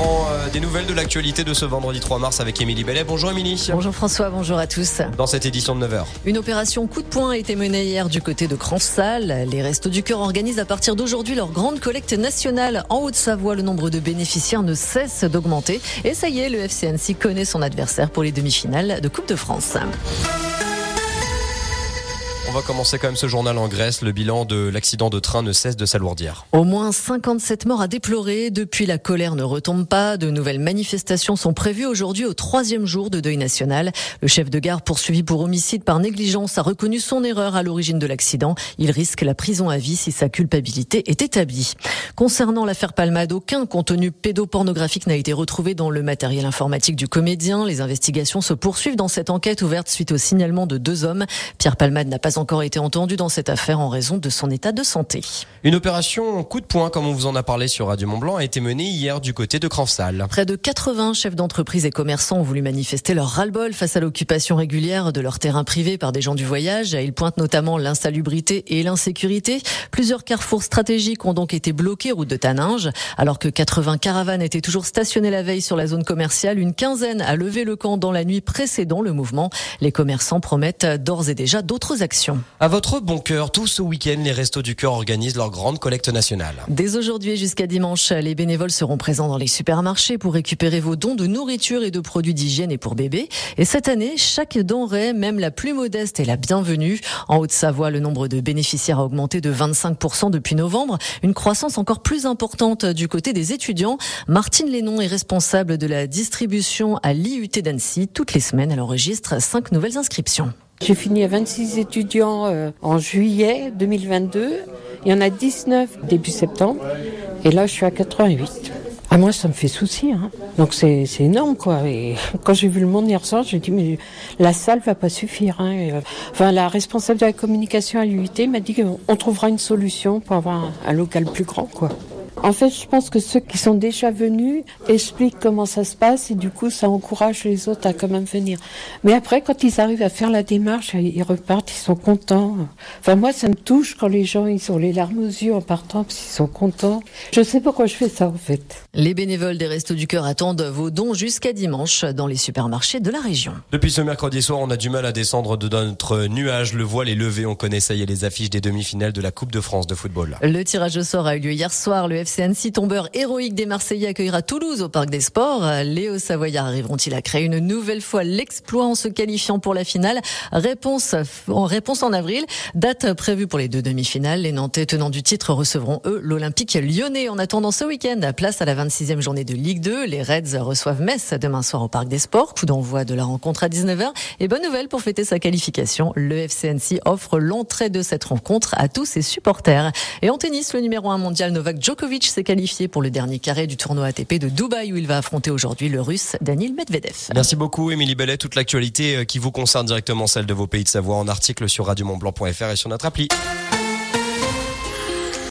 prend euh, des nouvelles de l'actualité de ce vendredi 3 mars avec Émilie Bellet. Bonjour Émilie. Bonjour François, bonjour à tous. Dans cette édition de 9h. Une opération coup de poing a été menée hier du côté de Cransal. Les Restos du Cœur organisent à partir d'aujourd'hui leur grande collecte nationale. En Haute-Savoie, le nombre de bénéficiaires ne cesse d'augmenter. Et ça y est, le FCNC connaît son adversaire pour les demi-finales de Coupe de France. On va commencer quand même ce journal en Grèce. Le bilan de l'accident de train ne cesse de s'alourdir. Au moins 57 morts à déplorer. Depuis, la colère ne retombe pas. De nouvelles manifestations sont prévues aujourd'hui au troisième jour de deuil national. Le chef de gare poursuivi pour homicide par négligence a reconnu son erreur à l'origine de l'accident. Il risque la prison à vie si sa culpabilité est établie. Concernant l'affaire Palmade, aucun contenu pédopornographique n'a été retrouvé dans le matériel informatique du comédien. Les investigations se poursuivent dans cette enquête ouverte suite au signalement de deux hommes. Pierre Palmade n'a pas encore été entendu dans cette affaire en raison de son état de santé. Une opération coup de poing, comme on vous en a parlé sur Radio Mont Blanc, a été menée hier du côté de Cransal. Près de 80 chefs d'entreprise et commerçants ont voulu manifester leur ras-le-bol face à l'occupation régulière de leur terrain privé par des gens du voyage. Ils pointent notamment l'insalubrité et l'insécurité. Plusieurs carrefours stratégiques ont donc été bloqués route de Taninge. Alors que 80 caravanes étaient toujours stationnées la veille sur la zone commerciale, une quinzaine a levé le camp dans la nuit précédant le mouvement. Les commerçants promettent d'ores et déjà d'autres actions. À votre bon cœur, tout ce week-end, les Restos du Cœur organisent leur grande collecte nationale. Dès aujourd'hui jusqu'à dimanche, les bénévoles seront présents dans les supermarchés pour récupérer vos dons de nourriture et de produits d'hygiène et pour bébés. Et cette année, chaque denrée, même la plus modeste, est la bienvenue. En Haute-Savoie, le nombre de bénéficiaires a augmenté de 25% depuis novembre, une croissance encore plus importante du côté des étudiants. Martine Lénon est responsable de la distribution à l'IUT d'Annecy. Toutes les semaines, elle enregistre cinq nouvelles inscriptions. J'ai fini à 26 étudiants euh, en juillet 2022. Il y en a 19 début septembre. Et là, je suis à 88. À moi, ça me fait souci. Hein. Donc c'est énorme, quoi. Et quand j'ai vu le monde hier soir, j'ai dit, mais la salle va pas suffire. Hein. Et, enfin, la responsable de la communication à l'UIT m'a dit qu'on trouvera une solution pour avoir un, un local plus grand, quoi. En fait, je pense que ceux qui sont déjà venus expliquent comment ça se passe et du coup, ça encourage les autres à quand même venir. Mais après, quand ils arrivent à faire la démarche, ils repartent, ils sont contents. Enfin, moi, ça me touche quand les gens, ils ont les larmes aux yeux en partant parce qu'ils sont contents. Je sais pourquoi je fais ça, en fait. Les bénévoles des Restos du Cœur attendent vos dons jusqu'à dimanche dans les supermarchés de la région. Depuis ce mercredi soir, on a du mal à descendre de notre nuage. Le voile est levé. On connaît ça y est les affiches des demi-finales de la Coupe de France de football. Le tirage au sort a eu lieu hier soir. Le FC Annecy, tombeur héroïque des Marseillais, accueillera Toulouse au Parc des Sports. Les Hauts-Savoyards arriveront-ils à créer une nouvelle fois l'exploit en se qualifiant pour la finale? Réponse en réponse en avril. Date prévue pour les deux demi-finales. Les Nantais tenants du titre recevront eux l'Olympique lyonnais. En attendant ce week-end, place à la 26e journée de Ligue 2. Les Reds reçoivent Metz demain soir au Parc des Sports. Coup d'envoi de la rencontre à 19h. Et bonne nouvelle pour fêter sa qualification. Le FCNC offre l'entrée de cette rencontre à tous ses supporters. Et en tennis, le numéro 1 mondial Novak Djokovic s'est qualifié pour le dernier carré du tournoi ATP de Dubaï où il va affronter aujourd'hui le russe Daniil Medvedev. Merci beaucoup Émilie Bellet. Toute l'actualité qui vous concerne directement celle de vos pays de Savoie en article sur radiomontblanc.fr et sur notre appli.